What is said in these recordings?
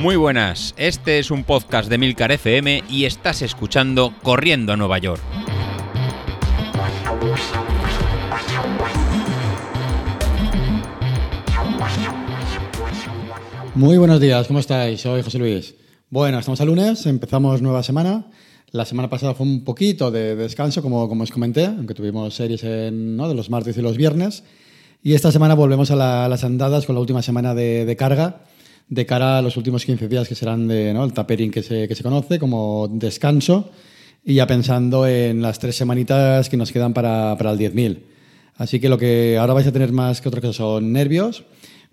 Muy buenas, este es un podcast de Milcar FM y estás escuchando Corriendo a Nueva York. Muy buenos días, ¿cómo estáis? Soy José Luis. Bueno, estamos a lunes, empezamos nueva semana. La semana pasada fue un poquito de descanso, como, como os comenté, aunque tuvimos series de los martes y los viernes. Y esta semana volvemos a, la- a las andadas con la última semana de carga, de cara a los últimos 15 días que serán de, ¿no? el tapering que se, que se conoce como descanso, y ya pensando en las tres semanitas que nos quedan para, para el 10.000. Así que lo que ahora vais a tener más que otra cosa son nervios,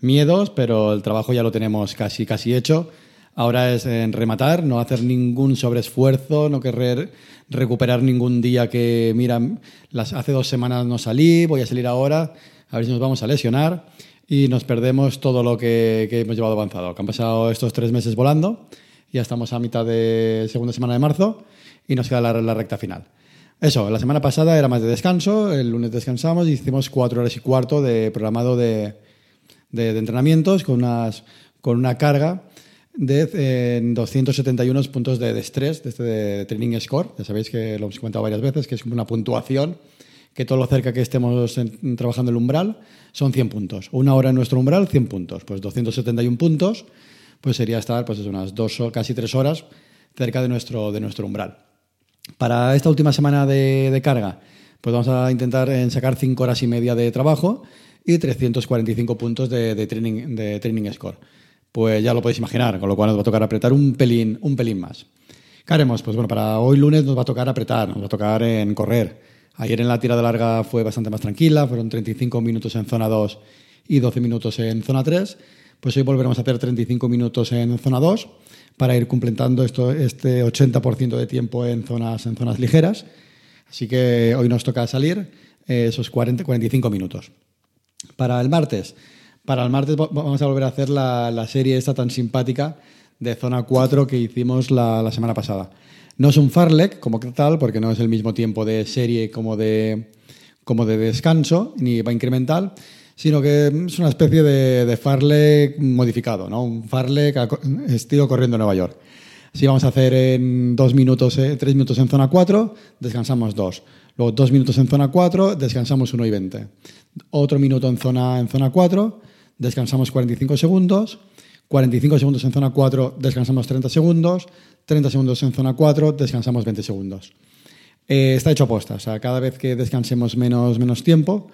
miedos, pero el trabajo ya lo tenemos casi, casi hecho. Ahora es en rematar, no hacer ningún sobreesfuerzo, no querer recuperar ningún día que, mira, las, hace dos semanas no salí, voy a salir ahora, a ver si nos vamos a lesionar y nos perdemos todo lo que, que hemos llevado avanzado. Que han pasado estos tres meses volando, ya estamos a mitad de segunda semana de marzo y nos queda la, la recta final. Eso, la semana pasada era más de descanso, el lunes descansamos y hicimos cuatro horas y cuarto de programado de, de, de entrenamientos con, unas, con una carga de eh, 271 puntos de, de estrés, de este de Training Score. Ya sabéis que lo hemos comentado varias veces, que es como una puntuación, que todo lo cerca que estemos en- trabajando el umbral son 100 puntos. Una hora en nuestro umbral, 100 puntos. Pues 271 puntos, pues sería estar pues unas dos, casi tres horas cerca de nuestro, de nuestro umbral. Para esta última semana de, carga, pues vamos a intentar en sacar 5 horas y media de trabajo y 345 puntos de, de training, de training score. Pues ya lo podéis imaginar, con lo cual nos va a tocar apretar un pelín, un pelín más. ¿Qué haremos? Pues bueno, para hoy lunes nos va a tocar apretar, nos va a tocar en correr. Ayer en la tirada larga fue bastante más tranquila, fueron 35 minutos en zona 2 y 12 minutos en zona 3. Pues hoy volveremos a hacer 35 minutos en zona 2 para ir completando esto, este 80% de tiempo en zonas, en zonas ligeras. Así que hoy nos toca salir eh, esos 40, 45 minutos. Para el martes, para el martes va- vamos a volver a hacer la, la serie esta tan simpática de zona 4 que hicimos la, la semana pasada. No es un farlek como tal, porque no es el mismo tiempo de serie como de, como de descanso, ni va incremental, sino que es una especie de, de farlek modificado, ¿no? Un farlek estilo corriendo en Nueva York. Así vamos a hacer en dos minutos, eh, tres minutos en zona 4, descansamos dos. Luego dos minutos en zona 4, descansamos 1 y 20. Otro minuto en zona, en zona 4, descansamos 45 segundos. 45 segundos en zona 4, descansamos 30 segundos. 30 segundos en zona 4, descansamos 20 segundos. Eh, está hecho aposta. O sea, cada vez que descansemos menos, menos tiempo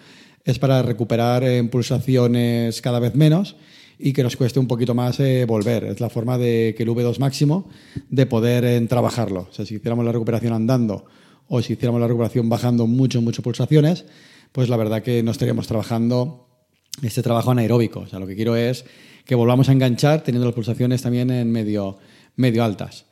es para recuperar eh, pulsaciones cada vez menos y que nos cueste un poquito más eh, volver. Es la forma de que el V2 máximo de poder eh, trabajarlo. O sea, si hiciéramos la recuperación andando o si hiciéramos la recuperación bajando mucho, mucho pulsaciones, pues la verdad que no estaríamos trabajando este trabajo anaeróbico. O sea, lo que quiero es que volvamos a enganchar teniendo las pulsaciones también en medio, medio altas.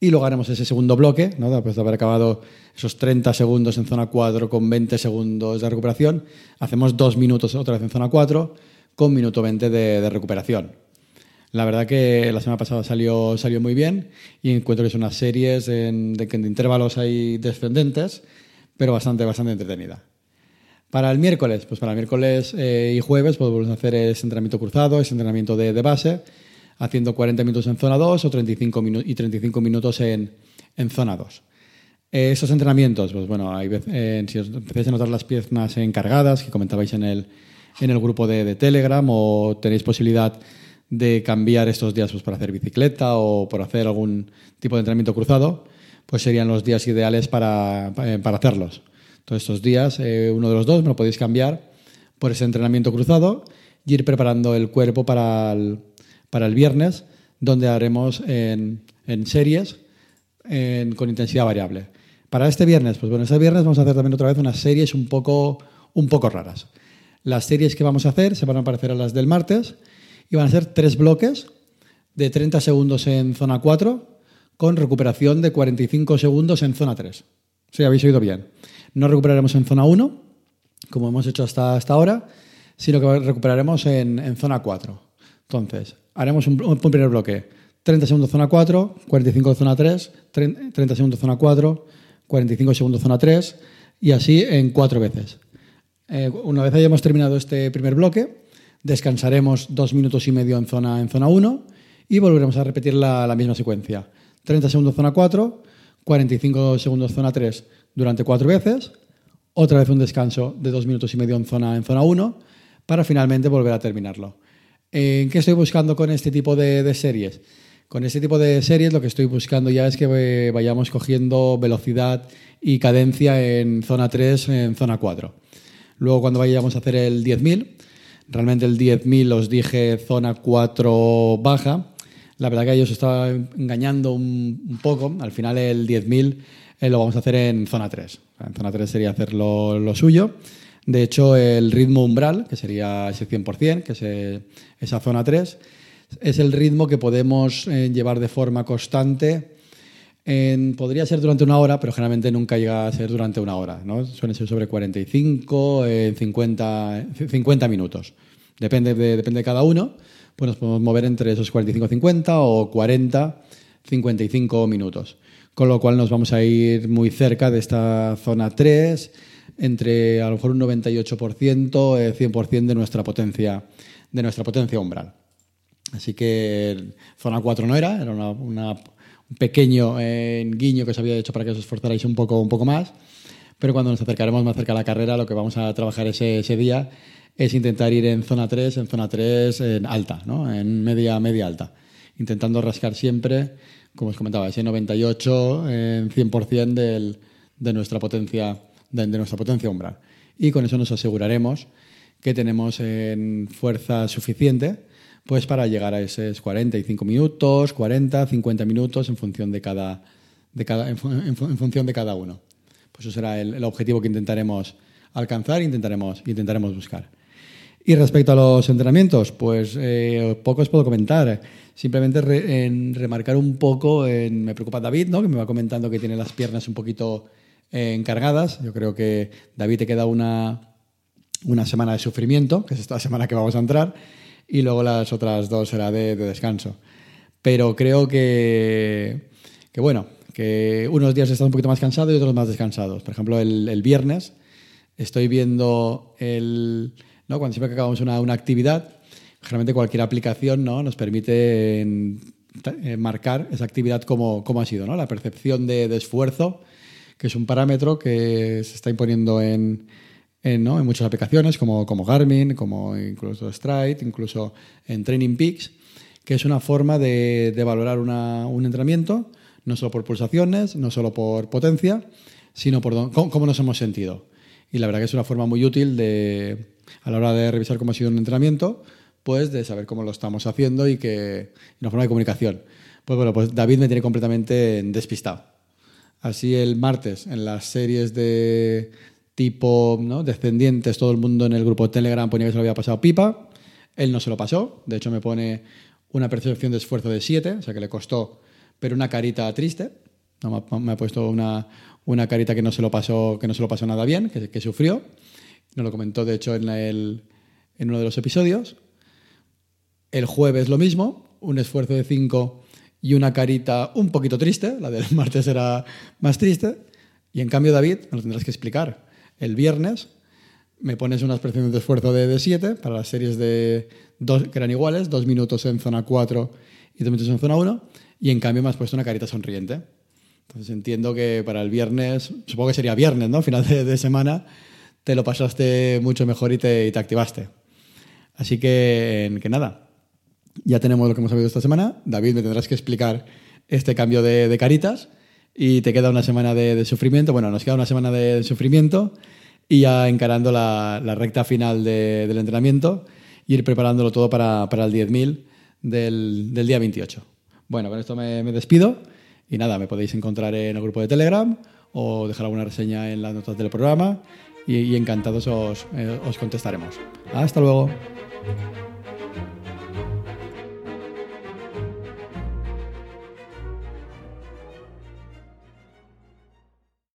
Y luego haremos ese segundo bloque, después de haber acabado esos 30 segundos en zona 4 con 20 segundos de recuperación, hacemos dos minutos otra vez en zona 4 con minuto 20 de, recuperación. La verdad que la semana pasada salió, salió muy bien y encuentro que son unas series en- de, de intervalos hay descendentes, pero bastante, bastante entretenida. Para el miércoles, pues para el miércoles eh, y jueves podemos hacer ese entrenamiento cruzado, ese entrenamiento de, base, haciendo 40 minutos en zona 2 o 35 minu- y 35 minutos en, en zona 2. Eh, esos entrenamientos, pues bueno, hay vez- eh, si os empezáis a notar las piernas encargadas, que comentabais en el, en el grupo de, de Telegram, o tenéis posibilidad de cambiar estos días pues, para hacer bicicleta o por hacer algún tipo de entrenamiento cruzado, pues serían los días ideales para, eh, para hacerlos. Todos estos días, eh, uno de los dos me lo podéis cambiar por ese entrenamiento cruzado y ir preparando el cuerpo para el, viernes, donde haremos en, series con intensidad variable. Para este viernes, pues bueno, este viernes vamos a hacer también otra vez unas series un poco, un poco raras. Las series que vamos a hacer se van a parecer a las del martes y van a ser tres bloques de 30 segundos en zona 4 con recuperación de 45 segundos en zona 3. Sí, habéis oído bien. No recuperaremos en zona 1, como hemos hecho hasta, hasta ahora, sino que recuperaremos en, en zona 4. Entonces, haremos un, un primer bloque. 30 segundos zona 4, 45 zona 3, 30 segundos zona 4, 45 segundos zona 3 y así en cuatro veces. Eh, una vez hayamos terminado este primer bloque, descansaremos dos minutos y medio en zona, en zona 1 y volveremos a repetir la, la misma secuencia. 30 segundos zona 4, 45 segundos zona 3 durante cuatro veces, otra vez un descanso de dos minutos y medio en zona, en zona 1 para finalmente volver a terminarlo. ¿En qué estoy buscando con este tipo de, de series? Con este tipo de series lo que estoy buscando ya es que vayamos cogiendo velocidad y cadencia en zona 3, en zona 4. Luego cuando vayamos a hacer el 10.000, realmente el 10.000 os dije zona 4 baja. La verdad que ellos estaba engañando un, poco. Al final el 10.000 eh, lo vamos a hacer en zona 3. En zona 3 sería hacer lo, suyo. De hecho, el ritmo umbral, que sería ese 100%, que es eh, esa zona 3, es el ritmo que podemos eh, llevar de forma constante podría ser durante una hora, pero generalmente nunca llega a ser durante una hora. ¿no? Suele ser sobre 45, en 50, 50 minutos. Depende de, depende de cada uno. Pues nos podemos mover entre esos 45-50 o 40-55 minutos. Con lo cual nos vamos a ir muy cerca de esta zona 3, entre a lo mejor un 98%, 100% eh, de nuestra potencia, de nuestra potencia umbral. Así que zona 4 no era, era una un pequeño eh, guiño que os había hecho para que os esforzarais un poco, un poco más. Pero cuando nos acercaremos más cerca a la carrera, lo que vamos a trabajar ese, ese día es intentar ir en zona 3, en zona 3 en alta, ¿no? en media, media alta. Intentando rascar siempre, como os comentaba, ese 98 en 100% del, de, nuestra potencia, de, nuestra potencia umbral. Y con eso nos aseguraremos que tenemos en fuerza suficiente pues para llegar a esos 45 minutos, 40, 50 minutos en función de cada, de cada, en, función de cada uno. Pues eso será el, objetivo que intentaremos alcanzar intentaremos, intentaremos buscar. Y respecto a los entrenamientos, pues eh, poco os puedo comentar. Simplemente en remarcar un poco, en, me preocupa David, ¿no? que me va comentando que tiene las piernas un poquito eh, encargadas. Yo creo que David te queda una, una semana de sufrimiento, que es esta semana que vamos a entrar y luego las otras dos será de, descanso. Pero creo que, que, bueno, que unos días estás un poquito más cansado y otros más descansados. Por ejemplo, el, viernes estoy viendo el, ¿no? cuando siempre que acabamos una, una actividad, generalmente cualquier aplicación ¿no? nos permite marcar esa actividad como, como ha sido, ¿no? la percepción de, de esfuerzo, que es un parámetro que se está imponiendo en, en, ¿no? en muchas aplicaciones como, como Garmin, como incluso Stride, incluso en Training Peaks, que es una forma de, de valorar una, un entrenamiento, no solo por pulsaciones, no solo por potencia, sino por cómo, nos hemos sentido. Y la verdad que es una forma muy útil de, a la hora de revisar cómo ha sido un entrenamiento, pues de saber cómo lo estamos haciendo y que una forma de comunicación. Pues bueno, pues David me tiene completamente despistado. Así el martes en las series de, tipo descendientes, todo el mundo en el grupo Telegram ponía que se lo había pasado pipa. Él no se lo pasó. De hecho, me pone una percepción de esfuerzo de 7, o sea que le costó, pero una carita triste. Me ha puesto una, una, carita que no se lo pasó, que no se lo pasó nada bien, que, que sufrió. Nos lo comentó, de hecho, en, el, en uno de los episodios. El jueves lo mismo, un esfuerzo de 5 y una carita un poquito triste. La del martes era más triste. Y en cambio, David, me lo tendrás que explicar el viernes, me pones unas presiones de esfuerzo de 7 para las series de dos, que eran iguales, dos minutos en zona 4 y dos minutos en zona 1, y en cambio me has puesto una carita sonriente. Entonces entiendo que para el viernes, supongo que sería viernes, ¿no? Final de, semana, te lo pasaste mucho mejor y te, te activaste. Así que, que nada, ya tenemos lo que hemos sabido esta semana. David, me tendrás que explicar este cambio de, de caritas y te queda una semana de, sufrimiento. Bueno, nos queda una semana de sufrimiento y ya encarando la, recta final del entrenamiento y ir preparándolo todo para, para el 10.000 del, del, día 28. Bueno, con esto me, despido y nada, me podéis encontrar en el grupo de Telegram o dejar alguna reseña en las notas del programa y, encantados os, eh, os contestaremos. Hasta luego.